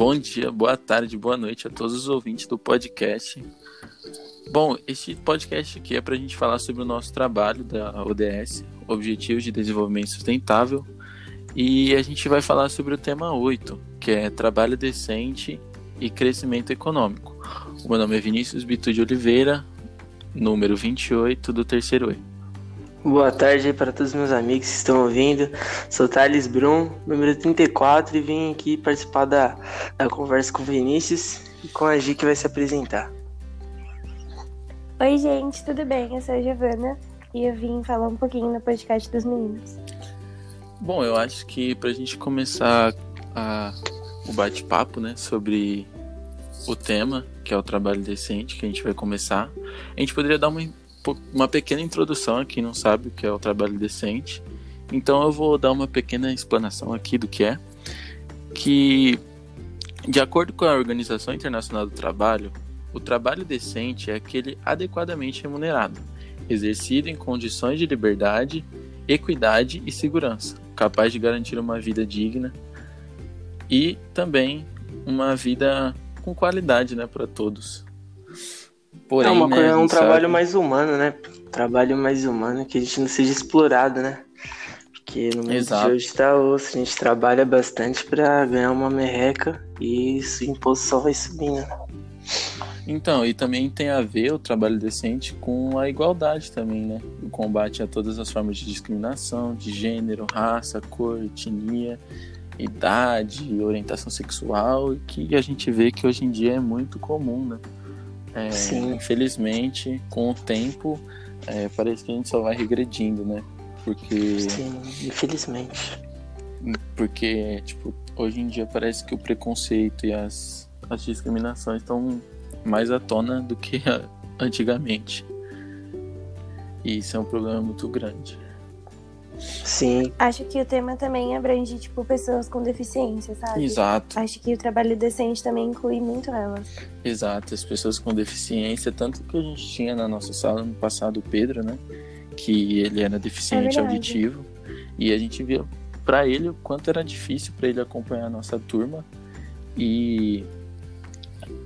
Bom dia, boa tarde, boa noite a todos os ouvintes do podcast. Bom, este podcast aqui é para a gente falar sobre o nosso trabalho da ODS, Objetivos de Desenvolvimento Sustentável, e a gente vai falar sobre o tema 8, que é Trabalho Decente e Crescimento Econômico. O meu nome é Vinícius Bitu de Oliveira, número 28 do terceiro E. Boa tarde para todos os meus amigos que estão ouvindo. Sou Thales Brum, número 34, e vim aqui participar da, da conversa com o Vinícius e com a Gi que vai se apresentar. Oi, gente, tudo bem? Eu sou a Giovana e eu vim falar um pouquinho no podcast dos meninos. Bom, eu acho que para a gente começar a, o bate-papo né, sobre o tema, que é o trabalho decente, que a gente vai começar, a gente poderia dar uma uma pequena introdução a quem não sabe o que é o trabalho decente. Então eu vou dar uma pequena explanação aqui do que é. Que, de acordo com a Organização Internacional do Trabalho, o trabalho decente é aquele adequadamente remunerado, exercido em condições de liberdade, equidade e segurança, capaz de garantir uma vida digna e também uma vida com qualidade né, para todos. Porém, é, uma né, é um trabalho sabe... mais humano, né? trabalho mais humano que a gente não seja explorado, né? Porque no mundo Exato. de hoje tá osso, a gente trabalha bastante para ganhar uma merreca e isso, o imposto só vai subindo. Então, e também tem a ver o trabalho decente com a igualdade também, né? O combate a todas as formas de discriminação, de gênero, raça, cor, etnia, idade, orientação sexual, que a gente vê que hoje em dia é muito comum, né? É, infelizmente, com o tempo, é, parece que a gente só vai regredindo, né? Porque. Sim, infelizmente. Porque, tipo, hoje em dia parece que o preconceito e as, as discriminações estão mais à tona do que antigamente. E isso é um problema muito grande. Sim. Acho que o tema também abrange, tipo, pessoas com deficiência, sabe? Exato. Acho que o trabalho decente também inclui muito elas. Exato, as pessoas com deficiência, tanto que a gente tinha na nossa sala no passado o Pedro, né? Que ele era deficiente é auditivo. E a gente viu para ele o quanto era difícil para ele acompanhar a nossa turma. E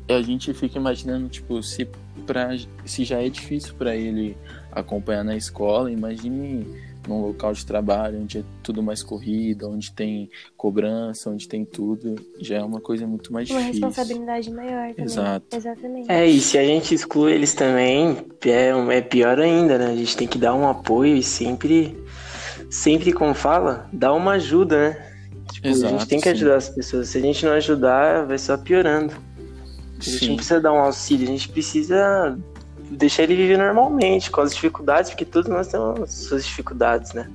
a gente fica imaginando, tipo, se, pra, se já é difícil para ele acompanhar na escola, imagine num local de trabalho onde é tudo mais corrido, onde tem cobrança, onde tem tudo, já é uma coisa muito mais uma difícil. Uma responsabilidade maior também. Exato. Exatamente. É, e se a gente exclui eles também, é, é pior ainda, né? A gente tem que dar um apoio e sempre, sempre como fala, dar uma ajuda, né? Tipo, Exato, a gente tem que ajudar sim. as pessoas. Se a gente não ajudar, vai só piorando. A gente sim. não precisa dar um auxílio, a gente precisa deixar ele viver normalmente, com as dificuldades, porque todos nós temos suas dificuldades, né?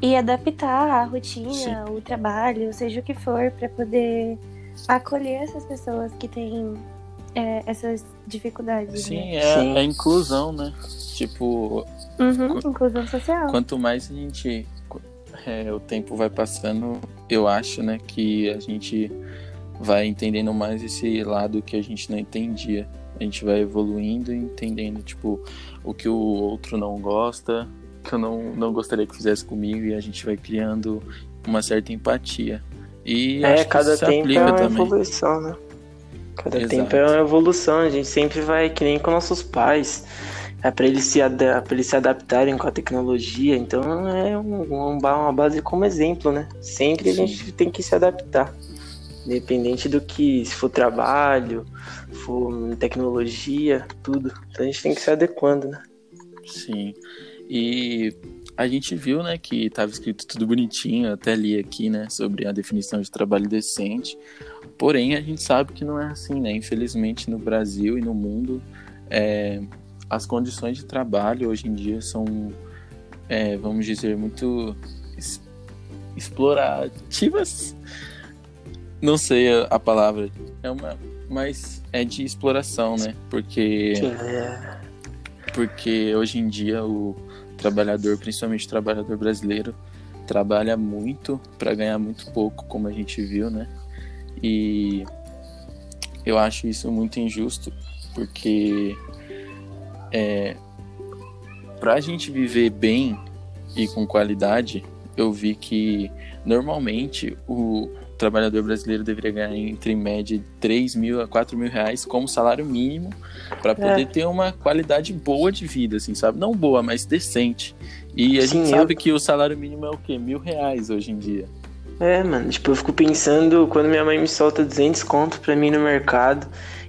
E adaptar a rotina, Sim. o trabalho, seja o que for, para poder acolher essas pessoas que têm é, essas dificuldades. Sim, né? é, Sim. é inclusão, né? Tipo. Uhum, inclusão social. Quanto mais a gente. É, o tempo vai passando, eu acho, né, que a gente vai entendendo mais esse lado que a gente não entendia a gente vai evoluindo e entendendo, tipo, o que o outro não gosta, que eu não, não gostaria que fizesse comigo, e a gente vai criando uma certa empatia. E é, cada tempo é uma também. evolução, né? Cada Exato. tempo é uma evolução, a gente sempre vai que nem com nossos pais. É para eles, se pra eles se adaptarem com a tecnologia, então é um, uma base como exemplo, né? Sempre Sim. a gente tem que se adaptar. Independente do que, se for trabalho, for tecnologia, tudo. Então a gente tem que se adequando, né? Sim. E a gente viu, né, que estava escrito tudo bonitinho, até li aqui, né, sobre a definição de trabalho decente. Porém, a gente sabe que não é assim, né? Infelizmente, no Brasil e no mundo, é, as condições de trabalho hoje em dia são, é, vamos dizer, muito explorativas não sei a, a, palavra. É uma. Mas é de exploração, né? Porque. Porque hoje em dia o trabalhador, principalmente o trabalhador brasileiro, trabalha muito para ganhar muito pouco, como a gente viu, né? E eu acho isso muito injusto, porque é, para a gente viver bem e com qualidade, eu vi que normalmente o trabalhador brasileiro deveria ganhar entre em média 3 mil a 4 mil reais como salário mínimo para poder é. ter uma qualidade boa de vida, assim, sabe? Não boa, mas decente. E a Sim, gente sabe que o salário mínimo é o quê? Mil reais hoje em dia. É, mano, tipo, eu fico pensando quando minha mãe me solta 200 conto pra mim no mercado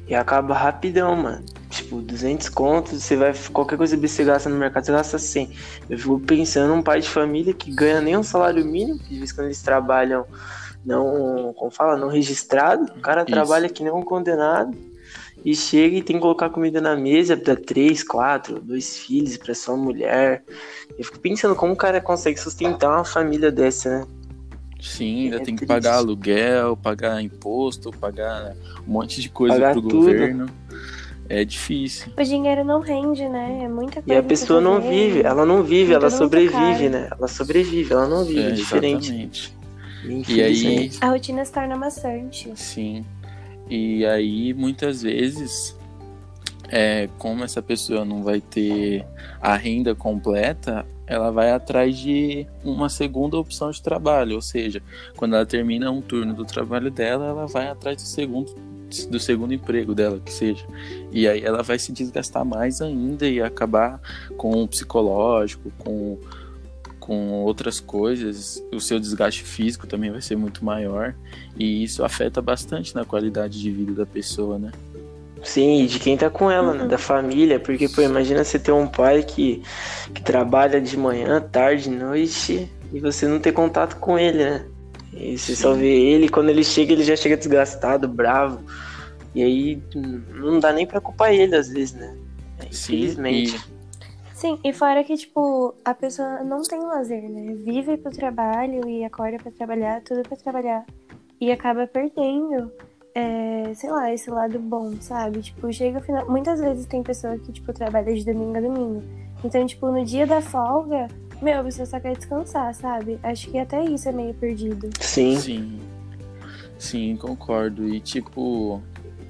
e acaba rapidão, mano. Tipo, 200 contos, você vai. Qualquer coisa que você gasta no mercado, você gasta 100. Eu fico pensando um pai de família que ganha nem um salário mínimo, que de vez quando eles trabalham não. Como fala? Não registrado. O cara Isso. trabalha que nem um condenado e chega e tem que colocar comida na mesa para três, quatro, dois filhos, para sua mulher. Eu fico pensando como o cara consegue sustentar uma família dessa, né? Sim, ainda é tem que pagar aluguel, pagar imposto, pagar um monte de coisa pagar pro tudo. governo. É difícil. O dinheiro não rende, né? É muita coisa. E a pessoa não vive, ela não vive, ela sobrevive, né? Ela sobrevive, ela não vive, é, é diferente. E aí. A rotina se torna maçante. Sim. E aí, muitas vezes, é, como essa pessoa não vai ter a renda completa, ela vai atrás de uma segunda opção de trabalho, ou seja, quando ela termina um turno do trabalho dela, ela vai atrás do segundo do segundo emprego dela, que seja. E aí ela vai se desgastar mais ainda e acabar com o psicológico, com, com outras coisas. O seu desgaste físico também vai ser muito maior. E isso afeta bastante na qualidade de vida da pessoa, né? Sim, e de quem tá com ela, né? Da família. Porque, pô, imagina você ter um pai que, que trabalha de manhã, tarde, noite, e você não ter contato com ele, né? E você Sim. só vê ele, quando ele chega, ele já chega desgastado, bravo. E aí não dá nem pra culpar ele, às vezes, né? Infelizmente. Sim, e... Sim, e fora que, tipo, a pessoa não tem lazer, né? Vive pro trabalho e acorda para trabalhar, tudo para trabalhar. E acaba perdendo é, sei lá, esse lado bom, sabe? Tipo, chega final. Muitas vezes tem pessoa que, tipo, trabalha de domingo a domingo. Então, tipo, no dia da folga, meu, você só quer descansar, sabe? Acho que até isso é meio perdido. Sim. Sim. Sim, concordo. E, tipo,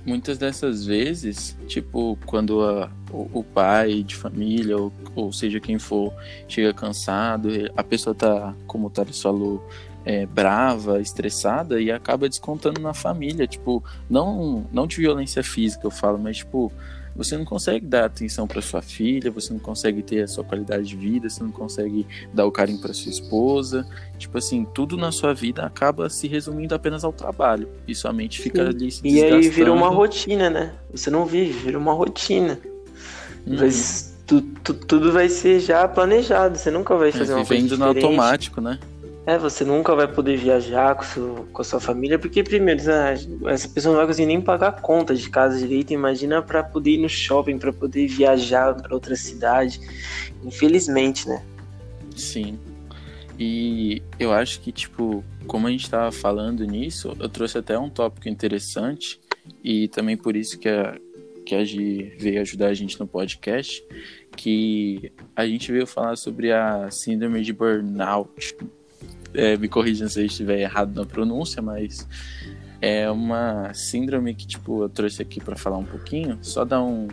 muitas dessas vezes, tipo, quando a, o, o, pai de família, ou, ou seja quem for, chega cansado, a pessoa tá, como o Thales falou, é, brava, estressada e acaba descontando na família, tipo, não não de violência física eu falo, mas tipo, você não consegue dar atenção para sua filha, você não consegue ter a sua qualidade de vida, você não consegue dar o carinho para sua esposa, tipo assim, tudo na sua vida acaba se resumindo apenas ao trabalho e sua mente fica Sim. ali se E aí vira uma rotina, né? Você não vive, vira uma rotina. Uhum. Mas tu, tu, tudo vai ser já planejado, você nunca vai é, fazer é, uma coisa diferente. no automático, né? É, você nunca vai poder viajar com, seu, com a sua família, porque primeiro, essa pessoa não vai conseguir nem pagar conta de casa direito. Imagina para poder ir no shopping, para poder viajar para outra cidade. Infelizmente, né? Sim. E eu acho que, tipo, como a gente estava falando nisso, eu trouxe até um tópico interessante, e também por isso que a, que a Gi veio ajudar a gente no podcast, que a gente veio falar sobre a síndrome de burnout, é, me corrija se eu estiver errado na pronúncia, mas é uma síndrome que, tipo, eu trouxe aqui para falar um pouquinho, só dar um,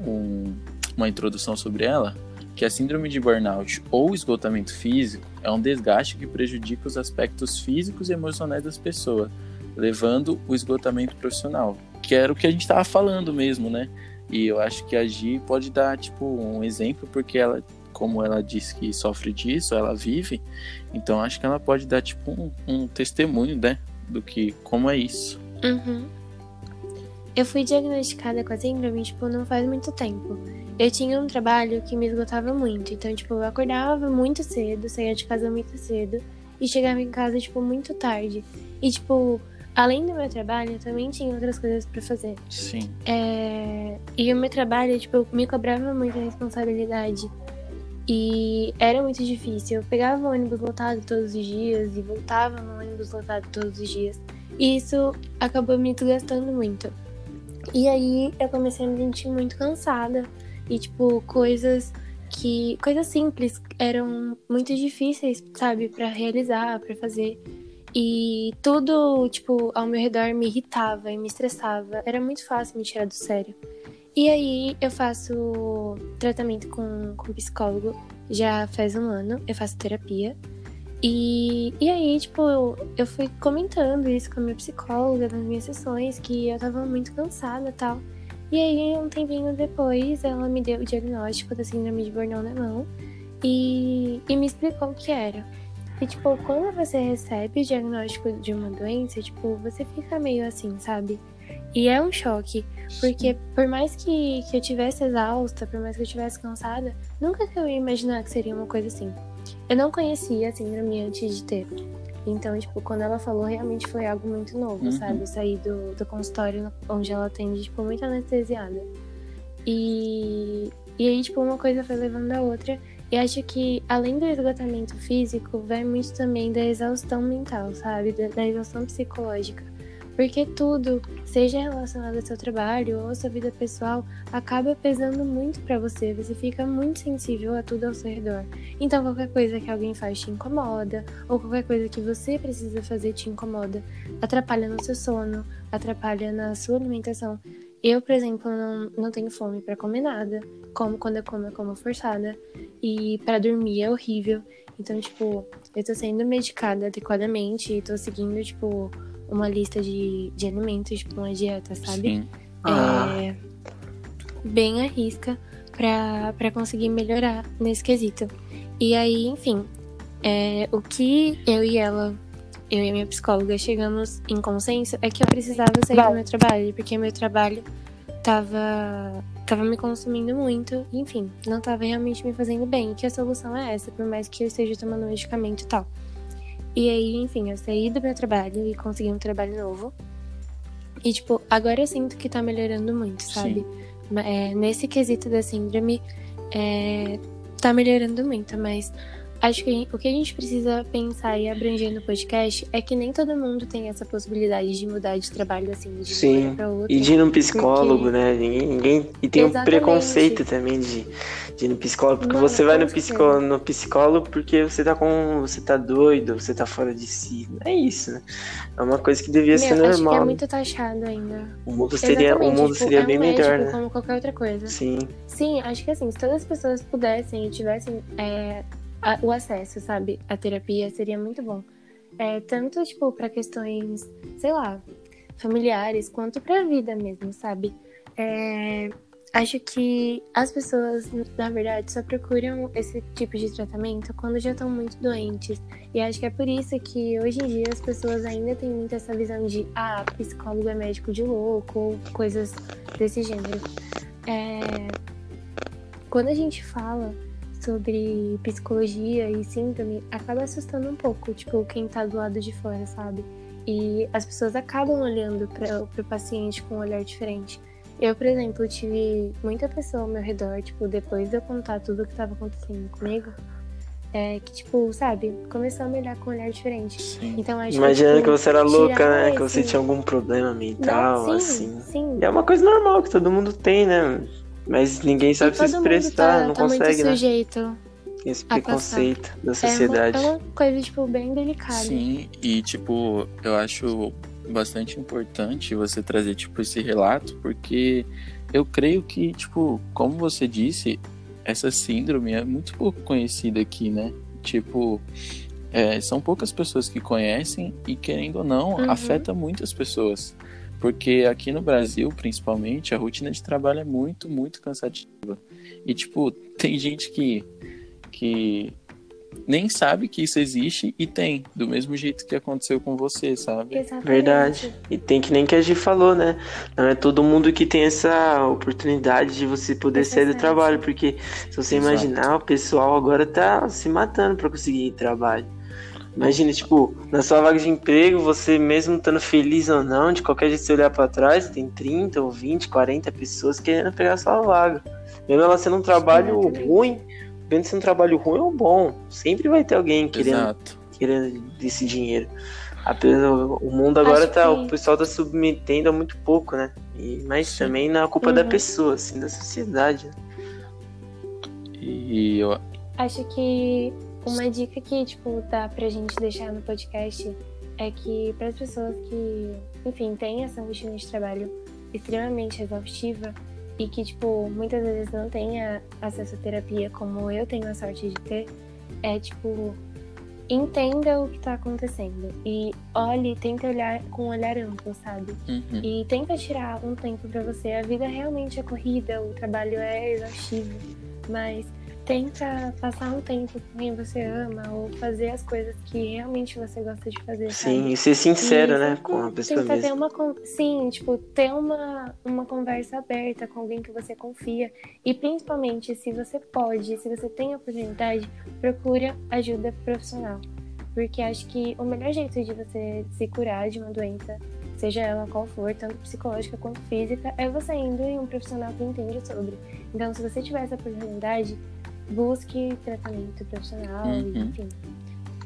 um, uma introdução sobre ela, que a síndrome de burnout ou esgotamento físico é um desgaste que prejudica os aspectos físicos e emocionais das pessoas, levando o esgotamento profissional, que era o que a gente estava falando mesmo, né? E eu acho que a Gi pode dar, tipo, um exemplo, porque ela como ela disse que sofre disso, ela vive, então acho que ela pode dar tipo um, um testemunho, né, do que como é isso. Uhum. Eu fui diagnosticada com a síndrome, tipo, não faz muito tempo. Eu tinha um trabalho que me esgotava muito, então, tipo, eu acordava muito cedo, saía de casa muito cedo e chegava em casa, tipo, muito tarde. E, tipo, além do meu trabalho, eu também tinha outras coisas para fazer. Sim. É... E o meu trabalho, tipo, me cobrava muita responsabilidade. E era muito difícil. Eu pegava o ônibus lotado todos os dias e voltava no ônibus lotado todos os dias. E isso acabou me desgastando muito. E aí eu comecei a me sentir muito cansada. E, tipo, coisas que. coisas simples eram muito difíceis, sabe, para realizar, para fazer. E tudo, tipo, ao meu redor me irritava e me estressava. Era muito fácil me tirar do sério. E aí eu faço tratamento com, com psicólogo já faz um ano, eu faço terapia. E, e aí, tipo, eu, eu fui comentando isso com a minha psicóloga nas minhas sessões, que eu tava muito cansada e tal. E aí, um tempinho depois, ela me deu o diagnóstico da síndrome de Burnout na mão e, e me explicou o que era. E, tipo, quando você recebe o diagnóstico de uma doença, tipo, você fica meio assim, sabe? E é um choque, porque por mais que, que eu tivesse exausta, por mais que eu tivesse cansada, nunca que eu ia imaginar que seria uma coisa assim. Eu não conhecia a síndrome antes de ter. Então, tipo, quando ela falou, realmente foi algo muito novo, uhum. sabe? Eu saí do, do consultório onde ela atende, tipo, muito anestesiada. E, e aí, tipo, uma coisa foi levando a outra. E acho que, além do esgotamento físico, vai muito também da exaustão mental, sabe? Da, da exaustão psicológica. Porque tudo, seja relacionado ao seu trabalho ou à sua vida pessoal, acaba pesando muito para você. Você fica muito sensível a tudo ao seu redor. Então, qualquer coisa que alguém faz te incomoda, ou qualquer coisa que você precisa fazer te incomoda. Atrapalha no seu sono, atrapalha na sua alimentação. Eu, por exemplo, não, não tenho fome para comer nada. Como quando eu como, eu como forçada. E para dormir é horrível. Então, tipo, eu tô sendo medicada adequadamente e tô seguindo, tipo, uma lista de, de alimentos, tipo uma dieta, sabe? Sim. É, ah. Bem à risca pra, pra conseguir melhorar nesse quesito. E aí, enfim, é, o que eu e ela, eu e a minha psicóloga, chegamos em consenso é que eu precisava sair do meu trabalho, porque meu trabalho tava, tava me consumindo muito, enfim, não tava realmente me fazendo bem. E que a solução é essa, por mais que eu esteja tomando medicamento e tal. E aí, enfim, eu saí do meu trabalho e consegui um trabalho novo. E, tipo, agora eu sinto que tá melhorando muito, sabe? É, nesse quesito da síndrome, é, tá melhorando muito, mas Acho que o que a gente precisa pensar e abranger no podcast é que nem todo mundo tem essa possibilidade de mudar de trabalho assim, de Sim. pra outro. E de ir num psicólogo, porque... né? Ninguém, ninguém... E tem Exatamente. um preconceito também de, de ir no psicólogo, porque você vai no psicólogo, no psicólogo porque você tá com. você tá doido, você tá fora de si. É isso, né? É uma coisa que devia Meu, ser normal. Acho que é muito taxado ainda. O mundo seria, o mundo tipo, seria é bem melhor, né? Como qualquer outra coisa. Sim. Sim, acho que assim, se todas as pessoas pudessem e tivessem. É a, o acesso, sabe, à terapia seria muito bom. É, tanto, tipo, para questões, sei lá, familiares, quanto para a vida mesmo, sabe? É, acho que as pessoas, na verdade, só procuram esse tipo de tratamento quando já estão muito doentes. E acho que é por isso que hoje em dia as pessoas ainda têm muito essa visão de, ah, psicólogo é médico de louco, ou coisas desse gênero. É, quando a gente fala sobre psicologia e síndrome acaba assustando um pouco, tipo, quem tá do lado de fora, sabe? E as pessoas acabam olhando para o paciente com um olhar diferente. Eu, por exemplo, tive muita pessoa ao meu redor, tipo, depois de eu contar tudo o que estava acontecendo comigo, é, que, tipo, sabe, começou a me olhar com um olhar diferente. Sim. Então, acho Imaginando que, tipo, que você era louca, né? Esse... Que você tinha algum problema mental, Não, sim, assim. Sim. E é uma coisa normal que todo mundo tem, né? Mas ninguém sabe se expressar, tá, não tá consegue, muito né? sujeito Esse preconceito da sociedade. É uma, é uma coisa, tipo, bem delicada. Sim, e, tipo, eu acho bastante importante você trazer, tipo, esse relato, porque eu creio que, tipo, como você disse, essa síndrome é muito pouco conhecida aqui, né? Tipo, é, são poucas pessoas que conhecem e, querendo ou não, uhum. afeta muitas pessoas. Porque aqui no Brasil, principalmente, a rotina de trabalho é muito, muito cansativa. E, tipo, tem gente que, que nem sabe que isso existe e tem, do mesmo jeito que aconteceu com você, sabe? Exatamente. Verdade. E tem que nem que a gente falou, né? Não é todo mundo que tem essa oportunidade de você poder sair do trabalho, porque se você Exato. imaginar, o pessoal agora tá se matando para conseguir trabalho. Imagina, tipo, na sua vaga de emprego, você mesmo estando feliz ou não, de qualquer jeito você olhar para trás, tem 30 ou 20, 40 pessoas querendo pegar a sua vaga. Mesmo ela sendo um trabalho ruim, vendo se um trabalho ruim ou bom, sempre vai ter alguém querendo, querendo esse dinheiro. O mundo agora Acho tá. Que... O pessoal tá submetendo a muito pouco, né? E, mas Sim. também na culpa uhum. da pessoa, assim, da sociedade. Né? E eu. Acho que uma dica que, tipo, dá pra gente deixar no podcast é que para as pessoas que, enfim, têm essa rotina de trabalho extremamente exaustiva e que, tipo, muitas vezes não têm acesso à terapia como eu tenho a sorte de ter, é, tipo, entenda o que está acontecendo e olhe, tenta olhar com um olhar amplo, sabe? Uhum. E tenta tirar um tempo para você. A vida realmente é corrida, o trabalho é exaustivo, mas tenta passar um tempo com quem você ama ou fazer as coisas que realmente você gosta de fazer. Sim, sabe? e ser sincero, e, né, com a pessoa tenta mesmo. Ter uma, sim, tipo, ter uma, uma conversa aberta com alguém que você confia. E principalmente, se você pode, se você tem a oportunidade, procura ajuda profissional. Porque acho que o melhor jeito de você se curar de uma doença, seja ela qual for, tanto psicológica quanto física, é você indo em um profissional que entende sobre. Então, se você tiver essa oportunidade, busque tratamento profissional, Uhum. enfim.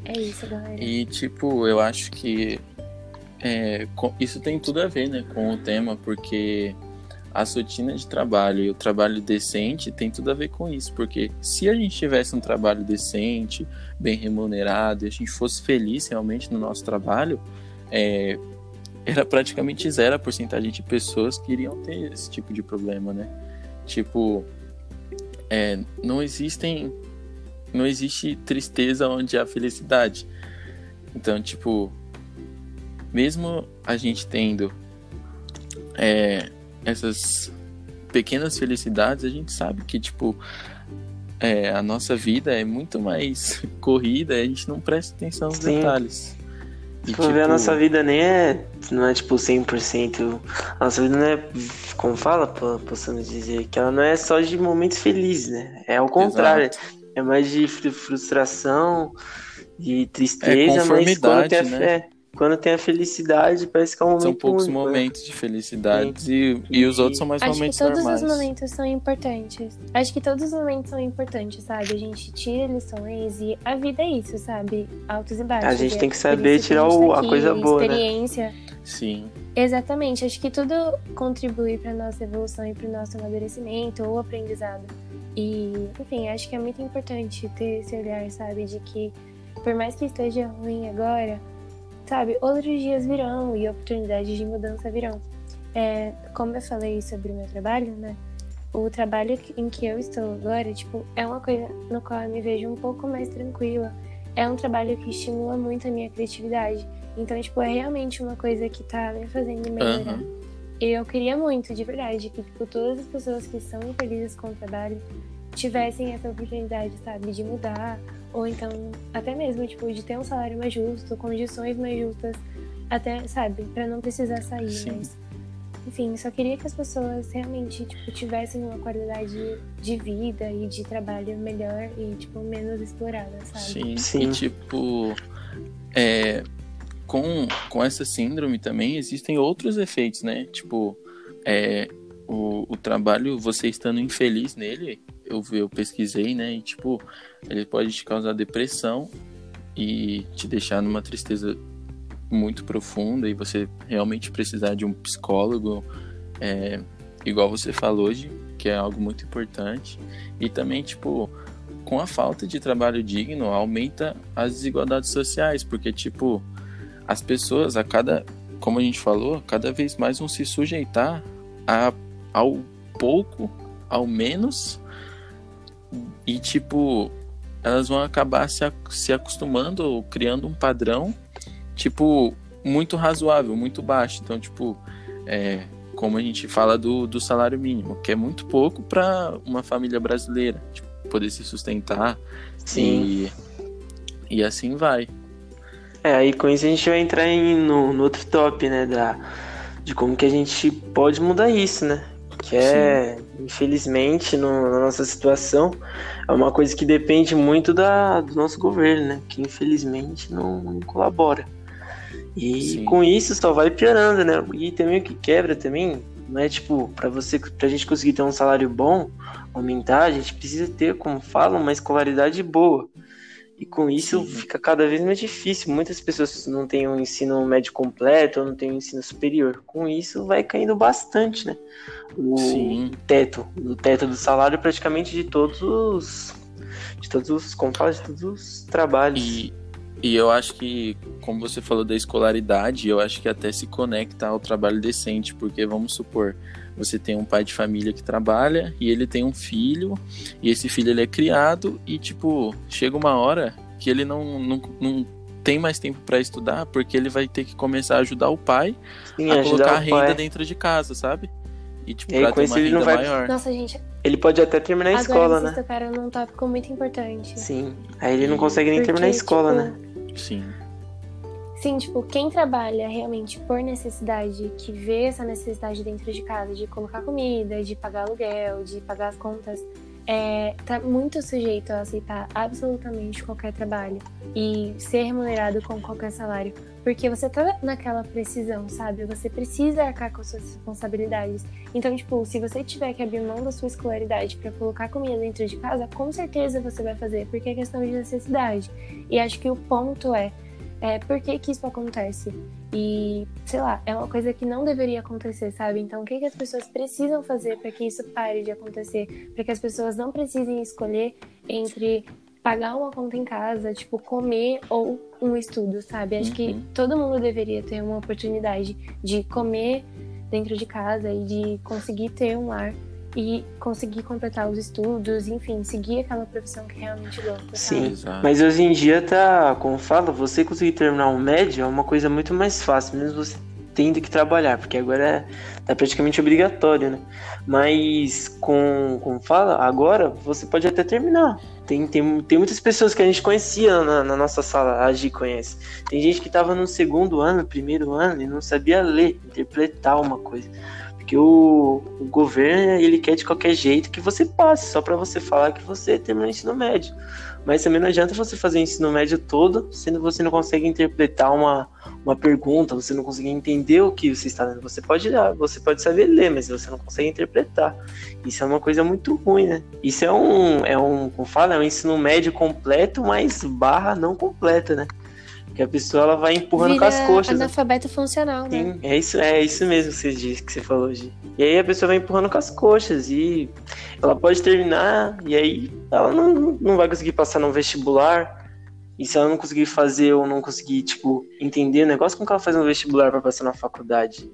É isso, galera. E, tipo, eu acho que é, isso tem tudo a ver, né, com o tema, porque a rotina de trabalho e o trabalho decente tem tudo a ver com isso, porque se a gente tivesse um trabalho decente, bem remunerado, e a gente fosse feliz realmente no nosso trabalho, é, era praticamente zero a porcentagem de pessoas que iriam ter esse tipo de problema, né? Tipo, é, não existem não existe tristeza onde há felicidade. Então, tipo, mesmo a gente tendo é, essas pequenas felicidades, a gente sabe que, tipo, é, a nossa vida é muito mais corrida e a gente não presta atenção nos Sim. detalhes. E, for ver, a tipo, nossa vida nem é, não é tipo 100%. A nossa vida não é, como fala, possamos dizer, que ela não é só de momentos felizes, né? É ao contrário. Exato. É mais de fru- frustração, de tristeza, mas quando tem, a, né? Quando tem a felicidade, parece que é um momento São poucos único, né? momentos de felicidade e, e os outros são mais Acho que momentos todos normais. os momentos são importantes. Acho que todos os momentos são importantes, sabe? A gente tira lições e a vida é isso, sabe? Altos e baixos. A gente tem que saber isso que tirar a, tá a aqui, coisa boa, né? experiência. Sim, Exatamente. Acho que tudo contribui para nossa evolução e para o nosso amadurecimento ou aprendizado. E, enfim, acho que é muito importante ter esse olhar, sabe? De que, por mais que esteja ruim agora, sabe? Outros dias virão e oportunidades de mudança virão. É, como eu falei sobre o meu trabalho, né? O trabalho em que eu estou agora, tipo, é uma coisa no qual eu me vejo um pouco mais tranquila. É um trabalho que estimula muito a minha criatividade. Então, tipo, é realmente uma coisa que tá me fazendo melhorar. E eu queria muito, de verdade, que tipo, todas as pessoas que são infelizes com o trabalho tivessem essa oportunidade, sabe, de mudar, ou então até mesmo, tipo, de ter um salário mais justo, condições mais justas, até, sabe, para não precisar sair, Sim. mas enfim, só queria que as pessoas realmente, tipo, tivessem uma qualidade de vida e de trabalho melhor e, tipo, menos explorada, sabe? Sim. Sim. E tipo, é, com, com essa síndrome também existem outros efeitos, né? Tipo, é, o, o trabalho, você estando infeliz nele, eu, eu pesquisei, né? E tipo, ele pode te causar depressão e te deixar numa tristeza muito profunda e você realmente precisar de um psicólogo, é, igual você falou hoje, que é algo muito importante. E também, tipo, com a falta de trabalho digno, aumenta as desigualdades sociais, porque, tipo, as pessoas, a cada, como a gente falou, cada vez mais vão se sujeitar a, ao pouco, ao menos, e, tipo, elas vão acabar se, se acostumando ou criando um padrão, tipo, muito razoável, muito baixo. Então, tipo, é, como a gente fala do, do salário mínimo, que é muito pouco para uma família brasileira, tipo, poder se sustentar Sim. e, e assim vai. É, aí com isso a gente vai entrar em, no, no outro top, né? Da, de como que a gente pode mudar isso, né? Que é, infelizmente, no- na nossa situação, é uma coisa que depende muito da, do nosso governo, né? Que infelizmente não, não colabora. E Sim. com isso só vai piorando, né? E também o que quebra também, não é tipo, pra você, pra gente conseguir ter um salário bom, aumentar, a gente precisa ter, como falam, uma escolaridade boa. E com isso Sim. fica cada vez mais difícil. Muitas pessoas não têm um ensino médio completo ou não têm um ensino superior. Com isso vai caindo bastante, né? O Sim. teto, o teto do salário praticamente de todos os de todos os, como fala, de todos os trabalhos. E, e eu acho que, como você falou da escolaridade, eu acho que até se conecta ao trabalho decente, porque vamos supor, você tem um pai de família que trabalha e ele tem um filho, e esse filho ele é criado e tipo, chega uma hora que ele não, não, não tem mais tempo para estudar porque ele vai ter que começar a ajudar o pai Sim, a colocar a renda pai. dentro de casa, sabe? E, tipo, e pra ter uma renda não vai... maior. Nossa, gente. Ele pode até terminar a Agora escola, né? tocaram num tópico muito importante. Sim. Aí ele não consegue nem porque, terminar a escola, tipo... né? Sim. Sim, tipo, quem trabalha realmente por necessidade, que vê essa necessidade dentro de casa, de colocar comida, de pagar aluguel, de pagar as contas, é, tá muito sujeito a aceitar absolutamente qualquer trabalho e ser remunerado com qualquer salário. Porque você tá naquela precisão, sabe? Você precisa arcar com suas responsabilidades. Então, tipo, se você tiver que abrir mão da sua escolaridade para colocar comida dentro de casa, com certeza você vai fazer, porque é questão de necessidade. E acho que o ponto é é, por que, que isso acontece? E, sei lá, é uma coisa que não deveria acontecer, sabe? Então, o que, que as pessoas precisam fazer para que isso pare de acontecer? Para que as pessoas não precisem escolher entre pagar uma conta em casa, tipo, comer ou um estudo, sabe? Acho uhum. que todo mundo deveria ter uma oportunidade de comer dentro de casa e de conseguir ter um lar e conseguir completar os estudos, enfim, seguir aquela profissão que realmente gosta. Sim, sabe? mas hoje em dia tá, como fala, você conseguir terminar um médio é uma coisa muito mais fácil, mesmo você tendo que trabalhar, porque agora é, tá praticamente obrigatório, né? Mas com, como fala, agora você pode até terminar. Tem, tem, tem muitas pessoas que a gente conhecia na, na nossa sala, a Gi conhece. Tem gente que tava no segundo ano, primeiro ano, e não sabia ler, interpretar uma coisa. Porque o, o governo, ele quer de qualquer jeito que você passe, só para você falar que você terminou o ensino médio. Mas também não adianta você fazer o ensino médio todo, sendo você não consegue interpretar uma, uma pergunta, você não consegue entender o que você está lendo. Você pode você pode saber ler, mas você não consegue interpretar. Isso é uma coisa muito ruim, né? Isso é um, é um, como fala, é um ensino médio completo, mas barra não completa, né? Que a pessoa ela vai empurrando Vira com as coxas. Analfabeto né? funcional, né? Sim, é isso, é isso mesmo que você disse, que você falou hoje. E aí a pessoa vai empurrando com as coxas e ela pode terminar e aí ela não, não vai conseguir passar no vestibular. E se ela não conseguir fazer ou não conseguir, tipo, entender o negócio, como que ela faz um vestibular para passar na faculdade?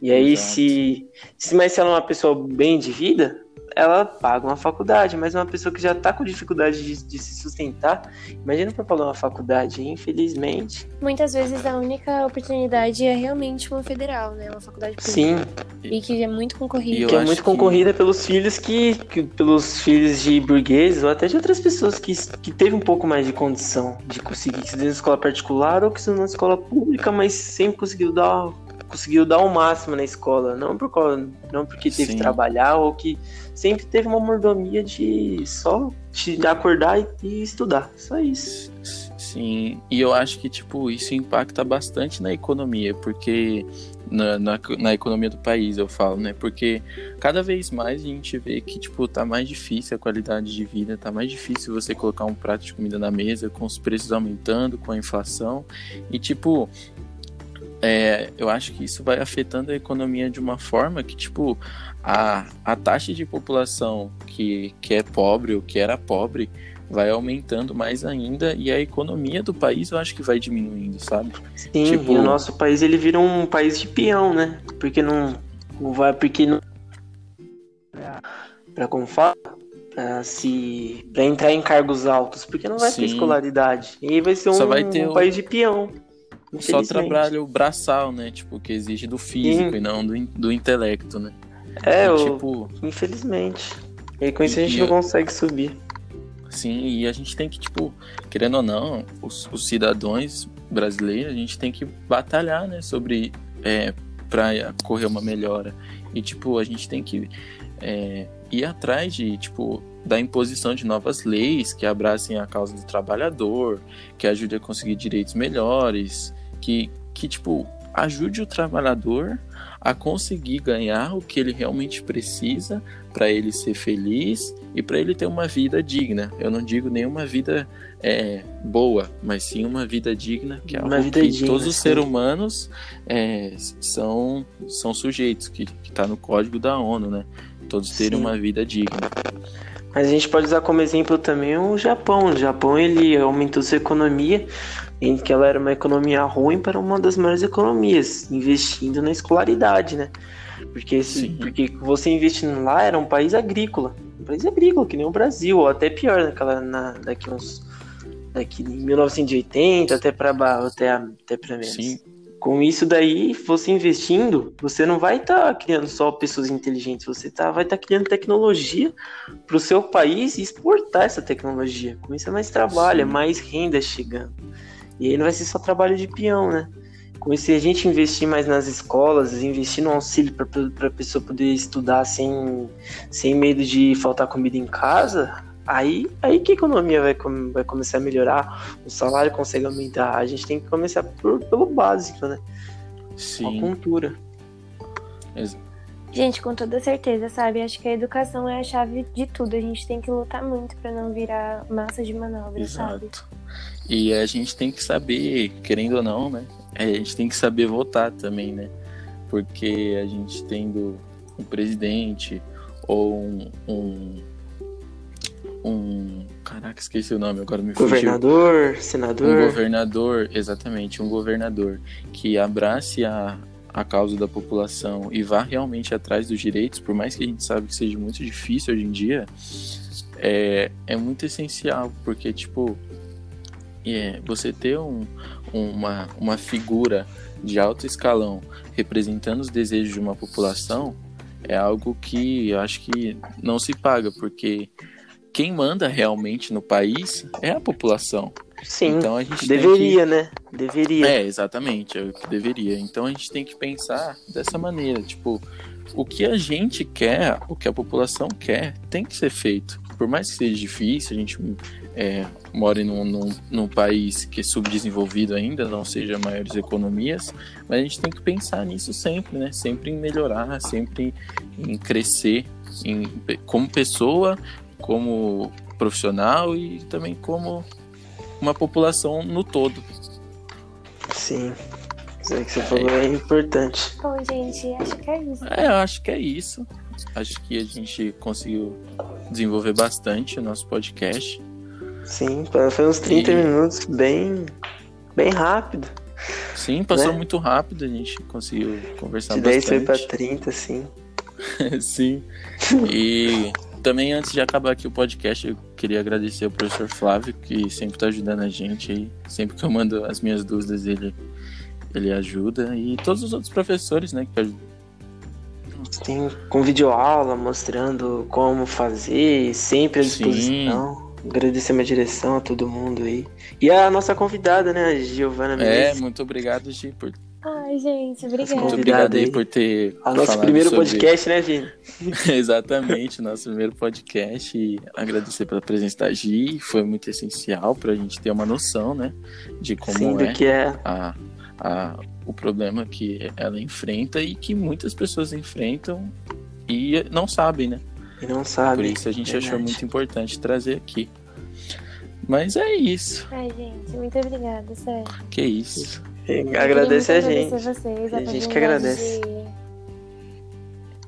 E aí, se, se. Mas se ela é uma pessoa bem de vida, ela paga uma faculdade, mas uma pessoa que já está com dificuldade de, de, se sustentar, imagina para pagar uma faculdade, infelizmente. Muitas vezes a única oportunidade é realmente uma federal, né? Uma faculdade pública. Sim. E que é muito concorrida. Que é muito que... concorrida pelos filhos que, que, pelos filhos de burgueses ou até de outras pessoas que, que teve um pouco mais de condição de conseguir estudar na escola particular ou que estudou na escola pública, mas sempre conseguiu dar conseguiu dar o máximo na escola, não por não porque teve Sim. que trabalhar ou que sempre teve uma mordomia de só de acordar e, e estudar, só isso. Sim, e eu acho que tipo isso impacta bastante na economia, porque na, na, na, economia do país, eu falo, né? Porque cada vez mais a gente vê que, tipo, tá mais difícil a qualidade de vida, tá mais difícil você colocar um prato de comida na mesa, com os preços aumentando, com a inflação. E, tipo, é, eu acho que isso vai afetando a economia de uma forma que, tipo, a, a taxa de população que, que é pobre ou que era pobre vai aumentando mais ainda e a economia do país eu acho que vai diminuindo, sabe? Sim, tipo... o nosso país ele vira um país de peão, né? Porque não, não vai, porque não. Pra como fala, pra, se, pra entrar em cargos altos, porque não vai Sim. ter escolaridade. E aí vai ser um, vai um país de peão. Só trabalho braçal, né? Tipo, que exige do físico Sim. e não do, do intelecto, né? É, e, tipo... infelizmente. E com isso e, a gente não consegue subir. Sim, e a gente tem que, tipo, querendo ou não, os, os cidadãos brasileiros, a gente tem que batalhar, né, sobre, é, pra correr uma melhora. E, tipo, a gente tem que é, ir atrás de, tipo, da imposição de novas leis que abracem a causa do trabalhador, que ajude a conseguir direitos melhores, que, que tipo, ajude o trabalhador a conseguir ganhar o que ele realmente precisa para ele ser feliz e para ele ter uma vida digna. Eu não digo nenhuma vida é, boa, mas sim uma vida digna, que é uma algo que digna, todos os seres humanos é, são, são sujeitos, que está no código da ONU, né? Todos terem sim. uma vida digna. Mas a gente pode usar como exemplo também o Japão. O Japão ele aumentou sua economia em que ela era uma economia ruim para uma das maiores economias, investindo na escolaridade, né? Porque, esse, porque você investindo lá era um país agrícola, um país agrícola, que nem o Brasil, ou até pior naquela, na, daqui uns daqui em 1980 até para até, até para menos. Sim. Com isso daí, você investindo, você não vai estar tá criando só pessoas inteligentes, você tá, vai estar tá criando tecnologia para o seu país e exportar essa tecnologia. Com isso é mais trabalho, é Sim. é mais renda chegando. E aí não vai ser só trabalho de peão, né? Com isso, se a gente investir mais nas escolas, investir no auxílio para a pessoa poder estudar sem, sem medo de faltar comida em casa, Aí, aí que a economia vai, vai começar a melhorar, o salário consegue aumentar. A gente tem que começar por, pelo básico, né? Sim. A cultura. Gente, com toda certeza, sabe? Acho que a educação é a chave de tudo. A gente tem que lutar muito para não virar massa de manobra, Exato. sabe? E a gente tem que saber, querendo ou não, né? A gente tem que saber votar também, né? Porque a gente tendo um presidente ou um, um um. Caraca, esqueci o nome, agora me Governador, fugiu. senador. Um governador, exatamente, um governador que abrace a, a causa da população e vá realmente atrás dos direitos, por mais que a gente sabe que seja muito difícil hoje em dia, é, é muito essencial, porque, tipo, é, você ter um, uma, uma figura de alto escalão representando os desejos de uma população é algo que eu acho que não se paga, porque quem manda realmente no país é a população. Sim, então a gente deveria, que... né? Deveria. É, exatamente, é o que deveria. Então a gente tem que pensar dessa maneira, tipo, o que a gente quer, o que a população quer, tem que ser feito. Por mais que seja difícil, a gente é, mora num, num, num, país que é subdesenvolvido ainda, não seja maiores economias, mas a gente tem que pensar nisso sempre, né? Sempre em melhorar, sempre em crescer em, como pessoa, como profissional e também como uma população no todo. Sim. Isso aí que você falou é, é importante. Bom, gente, acho que é isso. É, eu acho que é isso. Acho que a gente conseguiu desenvolver bastante o nosso podcast. Sim, foi uns 30 e... minutos bem, bem rápido. Sim, passou né? muito rápido, a gente conseguiu conversar De bastante. De 10 foi pra 30, sim. sim. E também, antes de acabar aqui o podcast, eu queria agradecer ao professor Flávio, que sempre está ajudando a gente aí. Sempre que eu mando as minhas dúvidas, ele, ele ajuda. E todos os outros professores, né, que ajudam. Tem com videoaula mostrando como fazer, sempre à disposição. Sim. Agradecer a minha direção, a todo mundo aí. E a nossa convidada, né, Giovana Menezes. É, muito obrigado, Gi, por Ai, gente, obrigada. Muito obrigado aí por ter. O nosso primeiro sobre... podcast, né, Vini? Exatamente, nosso primeiro podcast. E agradecer pela presença da Gi. Foi muito essencial para a gente ter uma noção, né? De como Sim, é, que é. A, a, o problema que ela enfrenta e que muitas pessoas enfrentam e não sabem, né? E não sabem. Por isso a gente verdade. achou muito importante trazer aqui. Mas é isso. Ai, gente, muito obrigada, sério. Que isso. Agradece a gente. Vocês, a, a gente que agradece.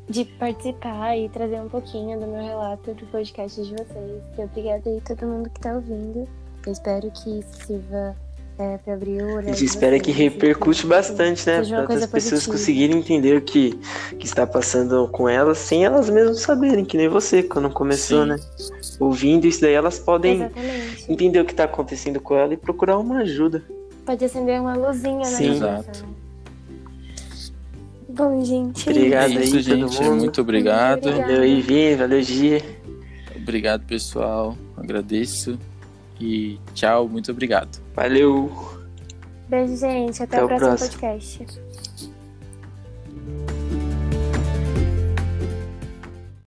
De, de, participar e trazer um pouquinho do meu relato pro podcast de vocês. Obrigada aí a todo mundo que tá ouvindo. Eu espero que isso sirva é, para abrir o olhar. A gente espera que repercute bastante, né? Para as pessoas conseguirem entender o que, que está passando com elas, sem elas mesmas saberem, que nem você, quando começou, Sim. né? Ouvindo isso daí, elas podem Exatamente. entender o que está acontecendo com ela e procurar uma ajuda. Pode acender uma luzinha na Sim, exato. Bom, gente. Obrigado é isso, aí, gente. Muito obrigado. Valeu Vini. Valeu, Gia. Obrigado, pessoal. Agradeço. E tchau, muito obrigado. Valeu. Beijo, gente. Até, Até o próximo, próximo podcast.